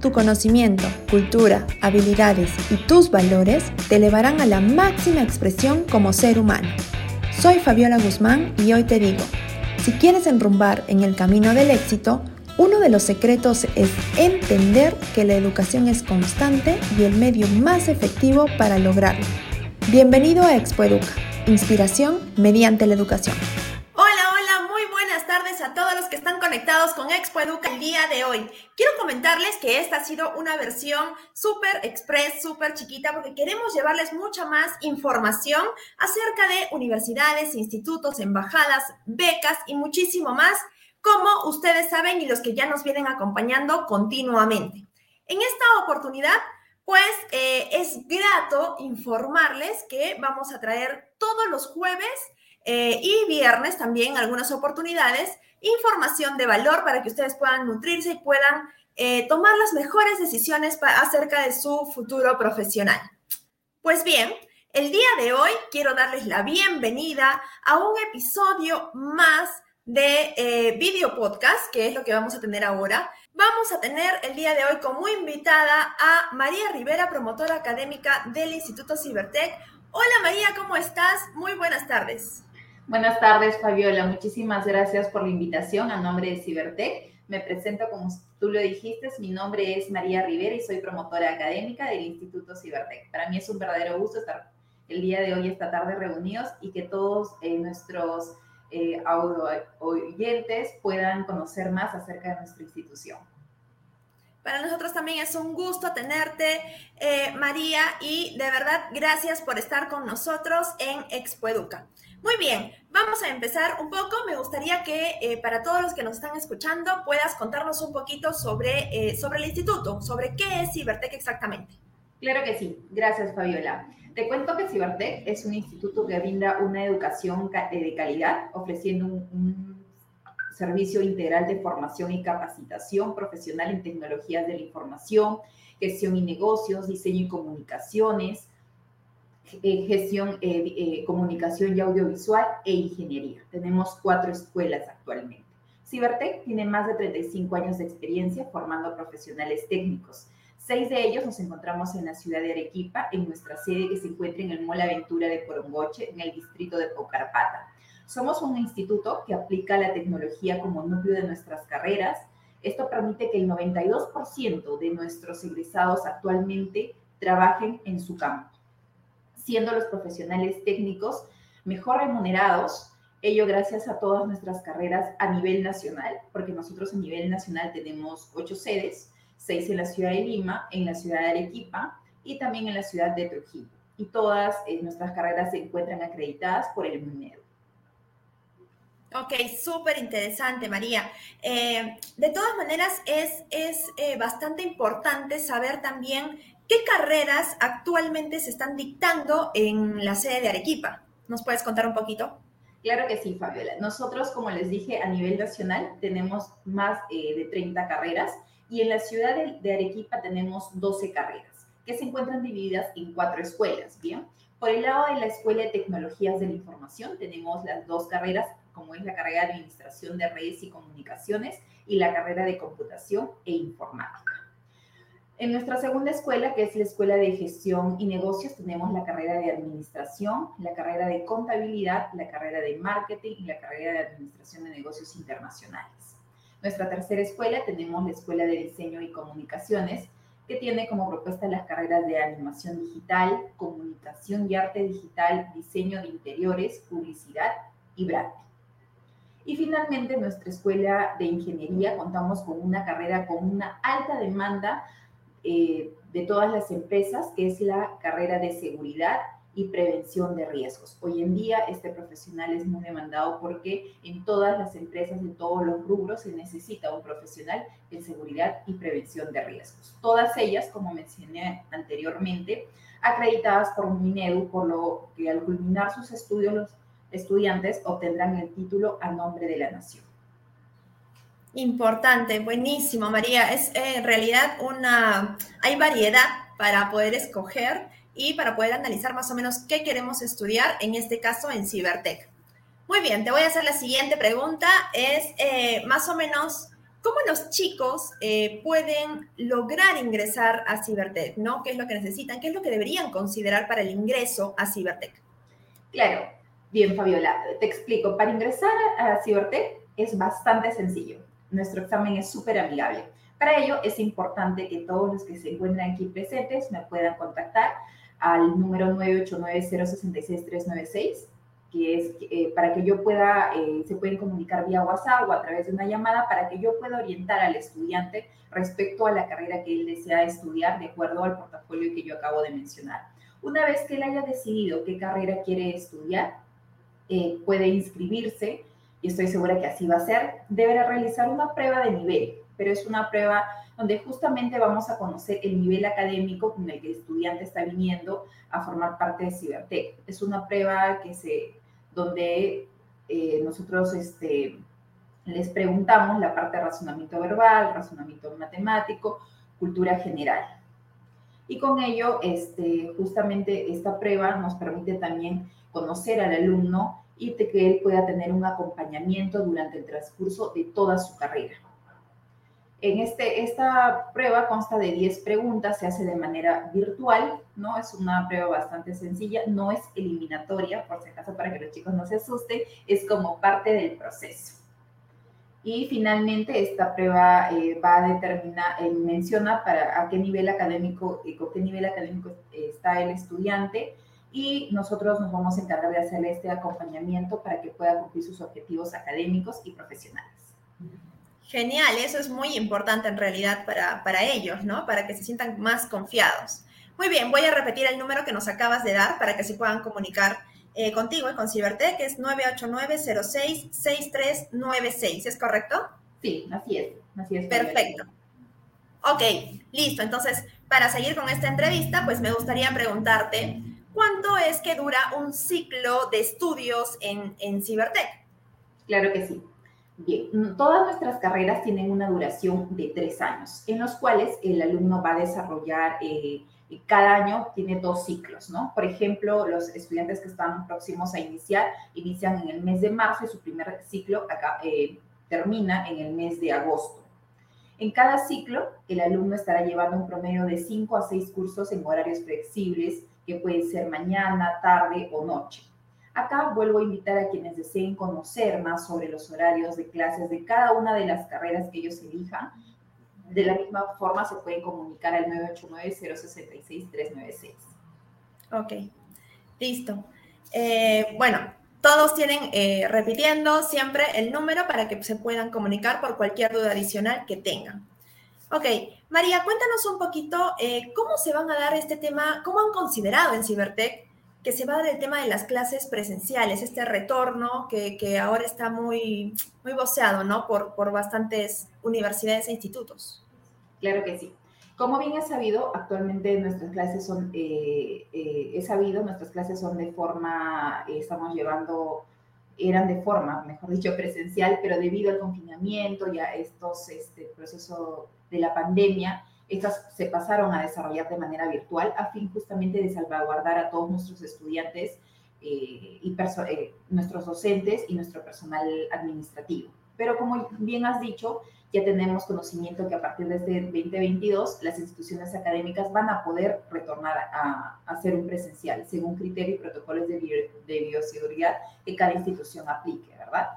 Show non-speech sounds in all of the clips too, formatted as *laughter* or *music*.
Tu conocimiento, cultura, habilidades y tus valores te elevarán a la máxima expresión como ser humano. Soy Fabiola Guzmán y hoy te digo, si quieres enrumbar en el camino del éxito, uno de los secretos es entender que la educación es constante y el medio más efectivo para lograrlo. Bienvenido a Expo Educa, inspiración mediante la educación. Están conectados con Expo Educa el día de hoy. Quiero comentarles que esta ha sido una versión súper express, súper chiquita, porque queremos llevarles mucha más información acerca de universidades, institutos, embajadas, becas y muchísimo más como ustedes saben y los que ya nos vienen acompañando continuamente. En esta oportunidad, pues eh, es grato informarles que vamos a traer todos los jueves eh, y viernes también algunas oportunidades, información de valor para que ustedes puedan nutrirse y puedan eh, tomar las mejores decisiones acerca de su futuro profesional. Pues bien, el día de hoy quiero darles la bienvenida a un episodio más de eh, video podcast, que es lo que vamos a tener ahora. Vamos a tener el día de hoy como invitada a María Rivera, promotora académica del Instituto Cibertech. Hola María, ¿cómo estás? Muy buenas tardes. Buenas tardes, Fabiola. Muchísimas gracias por la invitación a nombre de Cibertech. Me presento como tú lo dijiste, mi nombre es María Rivera y soy promotora académica del Instituto Cibertech. Para mí es un verdadero gusto estar el día de hoy, esta tarde reunidos y que todos eh, nuestros eh, oyentes puedan conocer más acerca de nuestra institución. Para nosotros también es un gusto tenerte, eh, María, y de verdad gracias por estar con nosotros en Expo Educa. Muy bien, vamos a empezar un poco. Me gustaría que eh, para todos los que nos están escuchando puedas contarnos un poquito sobre, eh, sobre el instituto, sobre qué es Cibertec exactamente. Claro que sí, gracias Fabiola. Te cuento que Cibertec es un instituto que brinda una educación eh, de calidad, ofreciendo un, servicio integral de formación y capacitación profesional en tecnologías de la información, gestión y negocios, diseño y comunicaciones, eh, gestión, eh, comunicación y audiovisual e ingeniería. Tenemos cuatro escuelas actualmente. Cibertec tiene más de 35 años de experiencia formando profesionales técnicos Seis de ellos nos encontramos en la ciudad de Arequipa, en nuestra sede que se encuentra en el Mall Aventura de Porongoche, en el distrito de Pocarpata. Somos un instituto que aplica la tecnología como núcleo de nuestras carreras. Esto permite que el 92% de nuestros egresados actualmente trabajen en su campo, siendo los profesionales técnicos mejor remunerados, ello gracias a todas nuestras carreras a nivel nacional, porque nosotros a nivel nacional tenemos ocho sedes, seis en la ciudad de Lima, en la ciudad de Arequipa y también en la ciudad de Trujillo. Y todas eh, nuestras carreras se encuentran acreditadas por el MINEDO. Ok, súper interesante, María. Eh, de todas maneras, es, es eh, bastante importante saber también qué carreras actualmente se están dictando en la sede de Arequipa. ¿Nos puedes contar un poquito? Claro que sí, Fabiola. Nosotros, como les dije, a nivel nacional tenemos más de 30 carreras y en la ciudad de, Arequipa tenemos 12 carreras que se encuentran divididas en cuatro escuelas, ¿bien? Por el lado de la Escuela de Tecnologías de la Información tenemos las dos carreras, como es la carrera de Administración de Redes y Comunicaciones y la carrera de Computación e Informática. En nuestra segunda escuela, que es la Escuela de Gestión y Negocios, tenemos la carrera de Administración, la carrera de Contabilidad, la carrera de Marketing y la carrera de Administración de Negocios Internacionales. Nuestra tercera escuela tenemos la Escuela de Diseño y Comunicaciones, que tiene como propuesta las carreras de animación digital, comunicación y arte digital, diseño de interiores, publicidad y branding. Y finalmente, nuestra escuela de ingeniería contamos con una carrera con una alta demanda eh, de todas las empresas, que es la carrera de seguridad y prevención de riesgos. Hoy en día este profesional es muy demandado porque en todas las empresas, en todos los rubros, se necesita un profesional en seguridad y prevención de riesgos. Todas ellas, como mencioné anteriormente, acreditadas por Minedu, por lo que al culminar sus estudios los estudiantes obtendrán el título a nombre de la nación. Importante, buenísimo, María. Es eh, en realidad una, hay variedad para poder escoger y para poder analizar más o menos qué queremos estudiar, en este caso en Cibertech. Muy bien, te voy a hacer la siguiente pregunta. Es eh, más o menos ¿cómo los chicos eh, pueden lograr ingresar a Cibertech? ¿no? ¿Qué es lo que necesitan? ¿Qué es lo que deberían considerar para el ingreso a Cibertech? Claro, bien Fabiola, te explico. Para ingresar a Cibertech es bastante sencillo. Nuestro examen es súper amigable. Para ello es importante que todos los que se encuentran aquí presentes me puedan contactar al número 989-066-396 que es eh, para que yo pueda, eh, se pueden comunicar vía WhatsApp o a través de una llamada para que yo pueda orientar al estudiante respecto a la carrera que él desea estudiar de acuerdo al portafolio que yo acabo de mencionar. Una vez que él haya decidido qué carrera quiere estudiar, eh, puede inscribirse y estoy segura que así va a ser. Deberá realizar una prueba de nivel, pero es una prueba donde justamente vamos a conocer el nivel académico con el que el estudiante está viniendo a formar parte de Cibertech. Es una prueba que se, donde eh, nosotros este, les preguntamos la parte de razonamiento verbal, razonamiento matemático, cultura general. Y con ello, este, justamente esta prueba nos permite también conocer al alumno y que él pueda tener un acompañamiento durante el transcurso de toda su carrera. En este, esta prueba consta de 10 preguntas, se hace de manera virtual, ¿no? Es una prueba bastante sencilla, no es eliminatoria, por si acaso para que los chicos no se asusten, es como parte del proceso. Y finalmente esta prueba eh, va a determinar, eh, menciona para a qué nivel académico, y con qué nivel académico está el estudiante y nosotros nos vamos a encargar de hacerle este acompañamiento para que pueda cumplir sus objetivos académicos y profesionales. Genial, eso es muy importante en realidad para, para ellos, ¿no? Para que se sientan más confiados. Muy bien, voy a repetir el número que nos acabas de dar para que se puedan comunicar eh, contigo y con Cibertech, que es 989-06-6396, ¿es correcto? Sí, así es. Así es Perfecto. Ok, listo. Entonces, para seguir con esta entrevista, pues me gustaría preguntarte, ¿cuánto es que dura un ciclo de estudios en, en Cibertech? Claro que sí. Bien, mm, todas nuestras carreras tienen una duración de tres años, en los cuales el alumno va a desarrollar, eh, cada año tiene dos ciclos, ¿no? Por ejemplo, los estudiantes que están próximos a iniciar, inician en el mes de marzo y su primer ciclo eh, termina en el mes de agosto. En cada ciclo, el alumno estará llevando un promedio de cinco a seis cursos en horarios flexibles, que pueden ser mañana, tarde o noche. Acá vuelvo a invitar a quienes deseen conocer más sobre los horarios de clases de cada una de las carreras que ellos elijan. De la misma forma se pueden comunicar al 989-066-396. Ok, listo. Eh, bueno, todos tienen, eh, repitiendo siempre el número para que se puedan comunicar por cualquier duda adicional que tengan. Ok, María, cuéntanos un poquito eh, cómo se van a dar este tema, cómo han considerado en Cibertech que se va a dar el tema de las clases presenciales, este retorno que, ahora está muy, muy voceado, ¿no? Por, por bastantes universidades e institutos. Claro que sí. Como bien he sabido, actualmente nuestras clases son, eh, eh, he sabido, nuestras clases son de forma, eh, estamos llevando, eran de forma, mejor dicho, *laughs* presencial, pero debido al confinamiento y a estos este, procesos de la pandemia, estas se pasaron a desarrollar de manera virtual a fin justamente de salvaguardar a todos nuestros estudiantes eh, y eh, nuestros docentes y nuestro personal administrativo. Pero como bien has dicho, ya tenemos conocimiento que a partir de este 2022 las instituciones académicas van a poder retornar a, hacer un presencial según criterios y protocolos de, de bioseguridad que cada institución aplique, ¿verdad?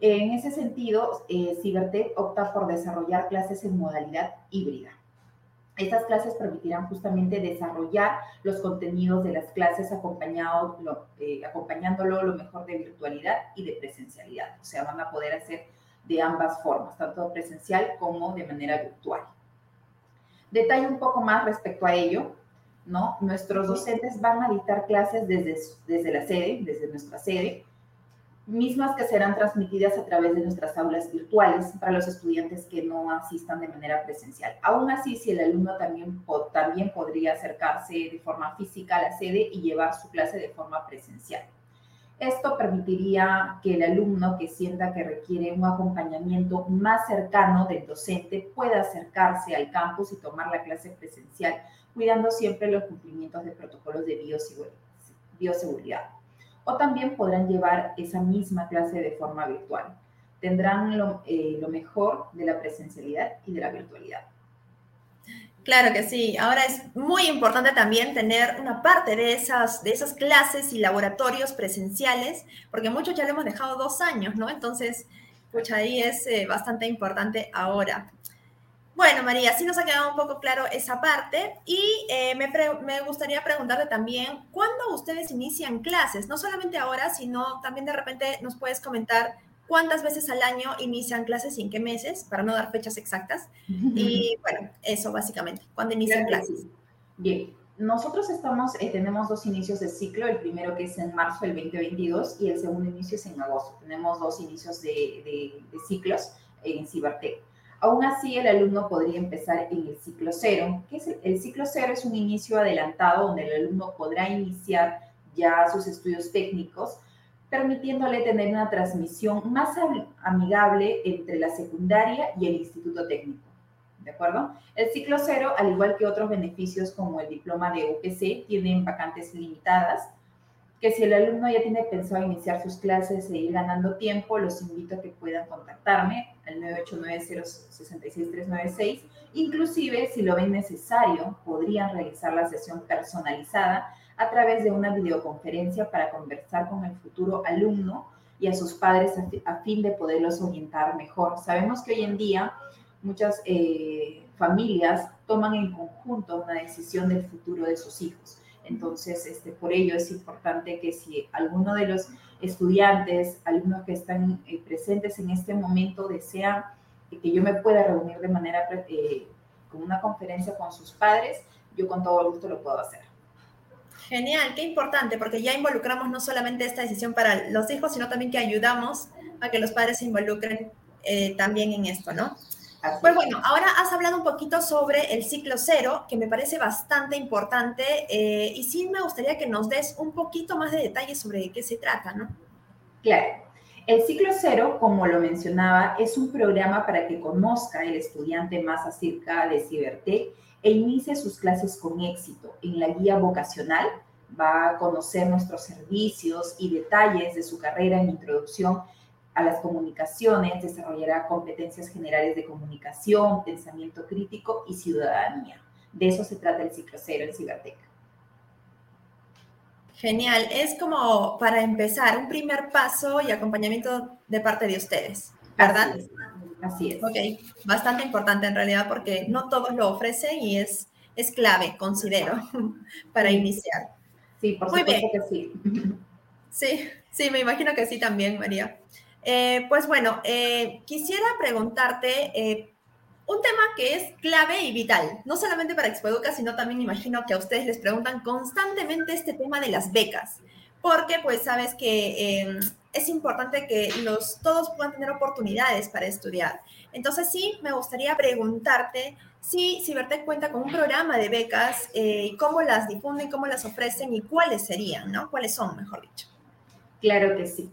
En ese sentido, eh, Cibertech opta por desarrollar clases en modalidad híbrida. Estas clases permitirán justamente desarrollar los contenidos de las clases acompañado, eh, acompañándolo lo mejor de virtualidad y de presencialidad. O sea, van a poder hacer de ambas formas, tanto presencial como de manera virtual. Detalle un poco más respecto a ello, ¿no? Nuestros docentes van a dictar clases desde, desde la sede, desde nuestra sede, mismas que serán transmitidas a través de nuestras aulas virtuales para los estudiantes que no asistan de manera presencial. Aún así, si el alumno también, también podría acercarse de forma física a la sede y llevar su clase de forma presencial. Esto permitiría que el alumno que sienta que requiere un acompañamiento más cercano del docente pueda acercarse al campus y tomar la clase presencial, cuidando siempre los cumplimientos de protocolos de bioseguridad o también podrán llevar esa misma clase de forma virtual. tendrán lo, eh, lo mejor de la presencialidad y de la virtualidad. Claro que sí. Ahora es muy importante también tener una parte de esas, de esas clases y laboratorios presenciales, porque muchos ya lo hemos dejado dos años, ¿no? Entonces, pues ahí es eh, bastante importante ahora. Bueno, María, sí nos ha quedado un poco claro esa parte y eh, me, me, gustaría preguntarte también, ¿cuándo ustedes inician clases? No solamente ahora, sino también de repente nos puedes comentar cuántas veces al año inician clases y en qué meses, para no dar fechas exactas. Y bueno, eso básicamente, ¿cuándo inician clases? Bien, nosotros estamos, eh, tenemos dos inicios de ciclo, el primero que es en marzo del 2022 y el segundo inicio es en agosto. Tenemos dos inicios de, de, ciclos en Cibertec. Aún así, el alumno podría empezar en el ciclo cero. que es el, el ciclo cero? Es un inicio adelantado donde el alumno podrá iniciar ya sus estudios técnicos permitiéndole tener una transmisión más amigable entre la secundaria y el instituto técnico. ¿De acuerdo? El ciclo cero, al igual que otros beneficios como el diploma de UPC, tienen vacantes limitadas, que si el alumno ya tiene pensado iniciar sus clases e ir ganando tiempo, los invito a que puedan contactarme al 989-066-396. Inclusive, si lo ven necesario, podrían realizar la sesión personalizada a través de una videoconferencia para conversar con el futuro alumno y a sus padres a, fin de poderlos orientar mejor. Sabemos que hoy en día muchas eh, familias toman en conjunto una decisión del futuro de sus hijos. Entonces, este, por ello es importante que si alguno de los estudiantes, alumnos que están eh, presentes en este momento desean que yo me pueda reunir de manera eh, con una conferencia con sus padres, yo con todo gusto lo puedo hacer. Genial, qué importante, porque ya involucramos no solamente esta decisión para los hijos, sino también que ayudamos a que los padres se involucren eh, también en esto, ¿no? Pues bueno, ahora has hablado un poquito sobre el ciclo cero, que me parece bastante importante, eh, y sí me gustaría que nos des un poquito más de detalles sobre qué se trata, ¿no? Claro. El ciclo cero, como lo mencionaba, es un programa para que conozca el estudiante más acerca de Cibertech e inicie sus clases con éxito. En la guía vocacional va a conocer nuestros servicios y detalles de su carrera en introducción a las comunicaciones, desarrollará competencias generales de comunicación, pensamiento crítico y ciudadanía. De eso se trata el ciclo cero en Cibertec. Genial, es como para empezar un primer paso y acompañamiento de parte de ustedes, ¿verdad? Así es. Ok, bastante importante en realidad porque no todos lo ofrecen y es, es clave, considero, *laughs* para iniciar. Sí, por supuesto que sí. *laughs* Sí, sí, me imagino que sí también, María. Eh, pues bueno, eh, quisiera preguntarte eh, un tema que es clave y vital, no solamente para Expoeduca, sino también imagino que a ustedes les preguntan constantemente este tema de las becas, porque pues sabes que em, es importante que los, todos puedan tener oportunidades para estudiar. Entonces sí, me gustaría preguntarte si Cibertec cuenta con un programa de becas, eh, cómo las difunden, cómo las ofrecen y cuáles serían, ¿no? ¿Cuáles son, mejor dicho? Claro que sí.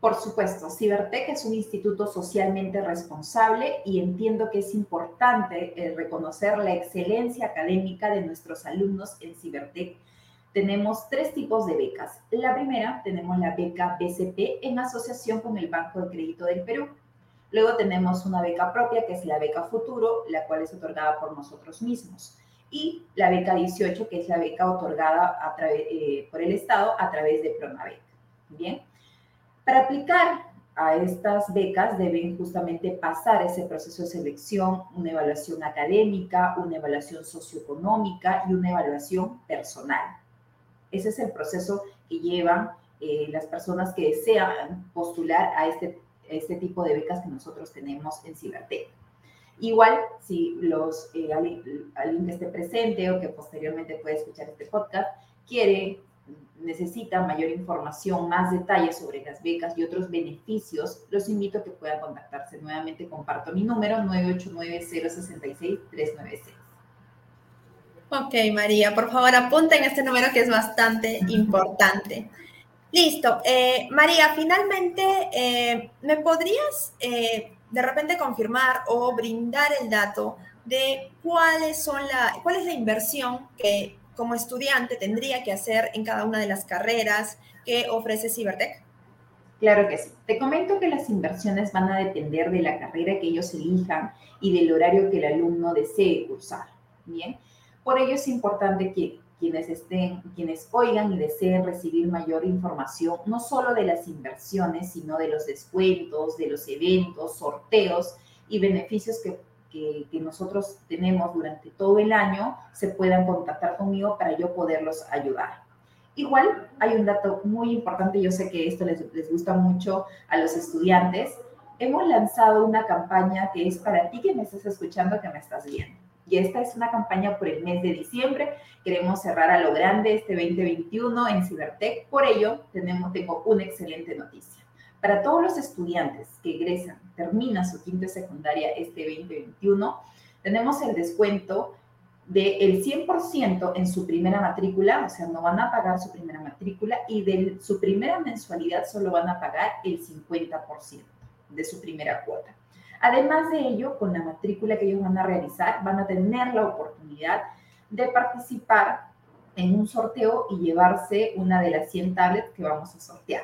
Por supuesto, Cibertec es un instituto socialmente responsable y entiendo que es importante eh, reconocer la excelencia académica de nuestros alumnos en Cibertec tenemos tres tipos de becas. La primera, tenemos la beca BCP en asociación con el Banco de Crédito del Perú. Luego tenemos una beca propia, que es la beca Futuro, la cual es otorgada por nosotros mismos. Y la beca 18, que es la beca otorgada a eh, por el Estado a través de Pronavec. Bien. Para aplicar a estas becas deben justamente pasar ese proceso de selección, una evaluación académica, una evaluación socioeconómica y una evaluación personal. Ese es el proceso que llevan eh, las personas que desean postular a este, este tipo de becas que nosotros tenemos en Cibertec. Igual, si los, eh, alguien, que esté presente o que posteriormente puede escuchar este podcast quiere, necesita mayor información, más detalles sobre las becas y otros beneficios, los invito a que puedan contactarse nuevamente. Comparto mi número 989 066 396. Ok, María, por favor apunten este número que es bastante importante. Listo. Eh, María, finalmente, eh, ¿me podrías eh, de repente confirmar o brindar el dato de cuáles son la, cuál es la inversión que como estudiante tendría que hacer en cada una de las carreras que ofrece Cibertech? Claro que sí. Te comento que las inversiones van a depender de la carrera que ellos elijan y del horario que el alumno desee cursar. Bien, por ello es importante que quienes estén, quienes oigan y deseen recibir mayor información, no solo de las inversiones, sino de los descuentos, de los eventos, sorteos y beneficios que, que, nosotros tenemos durante todo el año, se puedan contactar conmigo para yo poderlos ayudar. Igual hay un dato muy importante, yo sé que esto les, les, gusta mucho a los estudiantes. Hemos lanzado una campaña que es para ti que me estás escuchando, que me estás viendo. Y esta es una campaña por el mes de diciembre. Queremos cerrar a lo grande este 2021 en Cibertech. Por ello, tenemos, tengo una excelente noticia. Para todos los estudiantes que egresan, terminan su quinta secundaria este 2021, tenemos el descuento del 100% en su primera matrícula, o sea, no van a pagar su primera matrícula y de su primera mensualidad solo van a pagar el 50% de su primera cuota. Además de ello, con la matrícula que ellos van a realizar, van a tener la oportunidad de participar en un sorteo y llevarse una de las 100 tablets que vamos a sortear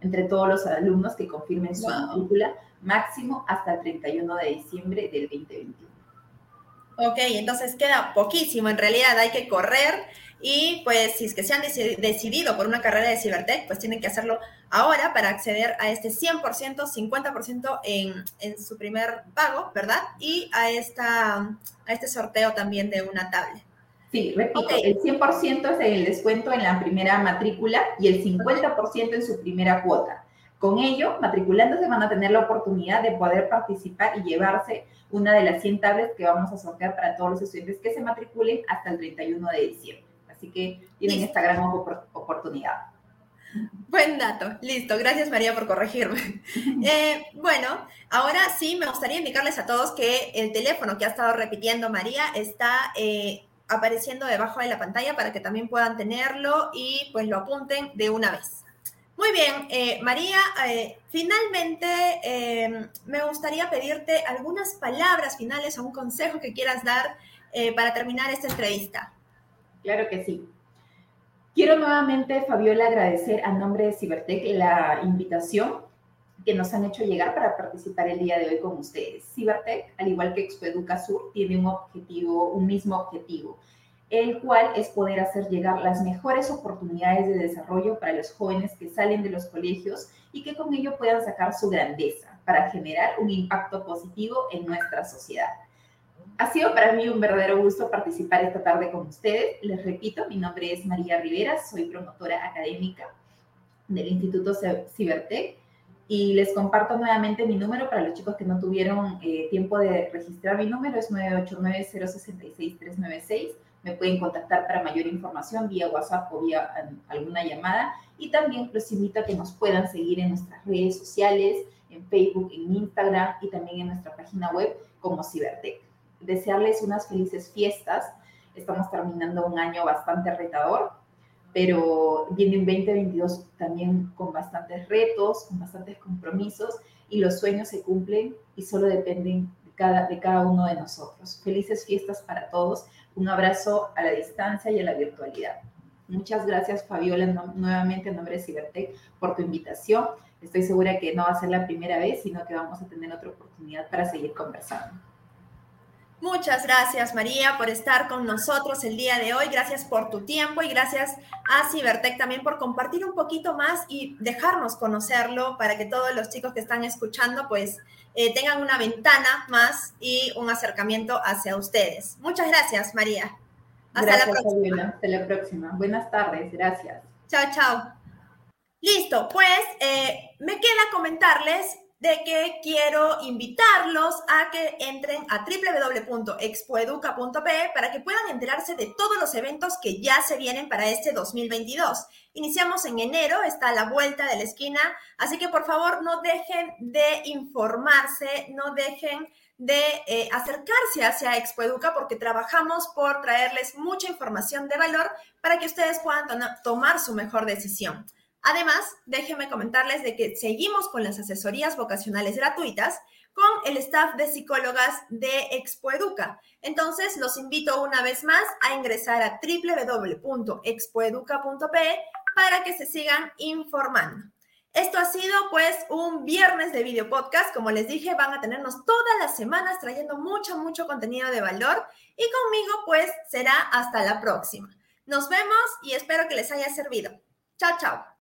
entre todos los alumnos que confirmen su matrícula máximo hasta el 31 de diciembre del 2021. Ok, entonces queda poquísimo. En realidad hay que correr y pues si es que se han decidido por una carrera de Cibertech, pues tienen que hacerlo ahora para acceder a este 100%, 50% en, en su primer pago, ¿verdad? Y a, esta, a este sorteo también de una tablet. Sí, repito, el 100% es el descuento en la primera matrícula y el 50% en su primera cuota. Con ello, matriculándose van a tener la oportunidad de poder participar y llevarse una de las 100 tablets que vamos a sortear para todos los estudiantes que se matriculen hasta el 31 de diciembre. Así que tienen esta gran oportunidad. Buen dato, listo. Gracias María por corregirme. *laughs* Eh, bueno, ahora sí me gustaría indicarles a todos que el teléfono que ha estado repitiendo María está eh, apareciendo debajo de la pantalla para que también puedan tenerlo y pues lo apunten de una vez. Muy bien, eh, María, eh, finalmente eh, me gustaría pedirte algunas palabras finales o un consejo que quieras dar para terminar esta entrevista. Claro que sí. Quiero nuevamente, Fabiola, agradecer a nombre de Cibertech la invitación que nos han hecho llegar para participar el día de hoy con ustedes. Cibertech, al igual que Expoeduca Sur, tiene un objetivo, un mismo objetivo, el cual es poder hacer llegar las mejores oportunidades de desarrollo para los jóvenes que salen de los colegios y que con ello puedan sacar su grandeza para generar un impacto positivo en nuestra sociedad. Ha sido para mí un verdadero gusto participar esta tarde con ustedes. Les repito, mi nombre es María Rivera, soy promotora académica del Instituto Cibertech y les comparto nuevamente mi número para los chicos que no tuvieron eh, tiempo de registrar mi número, es 989-066-396 me pueden contactar para mayor información vía WhatsApp o vía um, alguna llamada. Y también los invito a que nos puedan seguir en nuestras redes sociales, en Facebook, en Instagram y también en nuestra página web como Cibertech. Desearles unas felices fiestas. Estamos terminando un año bastante retador, pero viene un 2022 también con bastantes retos, con bastantes compromisos y los sueños se cumplen y solo dependen de cada, de cada uno de nosotros. Felices fiestas para todos. Un abrazo a la distancia y a la virtualidad. Muchas gracias, Fabiola, nuevamente en nombre de Cibertech, por tu invitación. Estoy segura que no va a ser la primera vez, sino que vamos a tener otra oportunidad para seguir conversando. Muchas gracias, María, por estar con nosotros el día de hoy. Gracias por tu tiempo y gracias a Cibertech también por compartir un poquito más y dejarnos conocerlo para que todos los chicos que están escuchando, pues, eh, tengan una ventana más y un acercamiento hacia ustedes. Muchas gracias, María. Hasta gracias, la próxima. Hasta la próxima. Buenas tardes. Gracias. Chao, chao. Listo, pues eh, me queda comentarles de que quiero invitarlos a que entren a www.expoeduca.pe para que puedan enterarse de todos los eventos que ya se vienen para este 2022. Iniciamos en enero, está a la vuelta de la esquina, así que por favor no dejen de informarse, no dejen de eh, acercarse hacia Expoeduca porque trabajamos por traerles mucha información de valor para que ustedes puedan tomar su mejor decisión. Además, déjenme comentarles de que seguimos con las asesorías vocacionales gratuitas con el staff de psicólogas de Expoeduca. Entonces, los invito una vez más a ingresar a www.expoeduca.pe para que se sigan informando. Esto ha sido pues un viernes de video podcast. Como les dije, van a tenernos todas las semanas trayendo mucho, mucho contenido de valor. Y conmigo pues será hasta la próxima. Nos vemos y espero que les haya servido. Chao, chao.